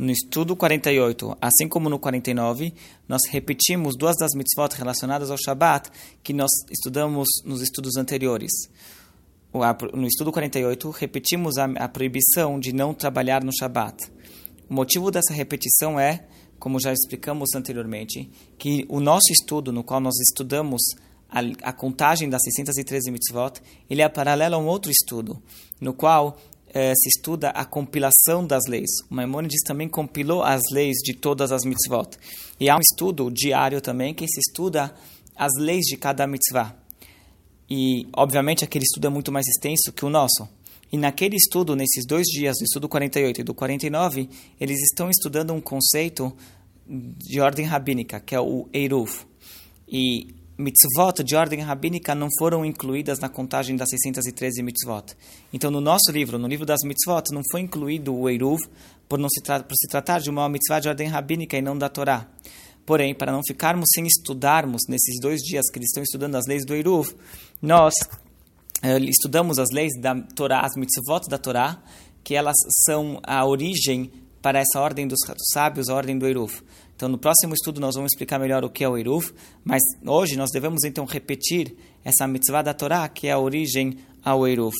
No estudo 48, assim como no 49, nós repetimos duas das mitzvot relacionadas ao Shabat que nós estudamos nos estudos anteriores. No estudo 48, repetimos a, proibição de não trabalhar no Shabat. O motivo dessa repetição é, como já explicamos anteriormente, que o nosso estudo, no qual nós estudamos a, a contagem das 613 mitzvot, ele é paralelo a um outro estudo, no qual eh, se estuda a compilação das leis. O Maimonides também compilou as leis de todas as mitzvot. E há um estudo diário também que se estuda as leis de cada mitzvah. E, obviamente, aquele estudo é muito mais extenso que o nosso. E naquele estudo, nesses dois dias, do estudo 48 e do 49, eles estão estudando um conceito de ordem rabínica, que é o Eruv. E mitzvot de ordem rabínica não foram incluídas na contagem das 613 mitzvot. Então, no nosso livro, no livro das mitzvot, não foi incluído o Eruv, por, não se, por se tratar de uma mitzvah de ordem rabínica e não da Torá. Porém, para não ficarmos sem estudarmos nesses dois dias que eles estão estudando as leis do Eruv, nós eh, estudamos as leis da Torá, as mitzvot da Torá, que elas são a origem para essa ordem dos sábios, a ordem do Eruv. Então, no próximo estudo, nós vamos explicar melhor o que é o Eruv, mas hoje nós devemos então repetir essa mitzvah da Torá, que é a origem ao Eruv.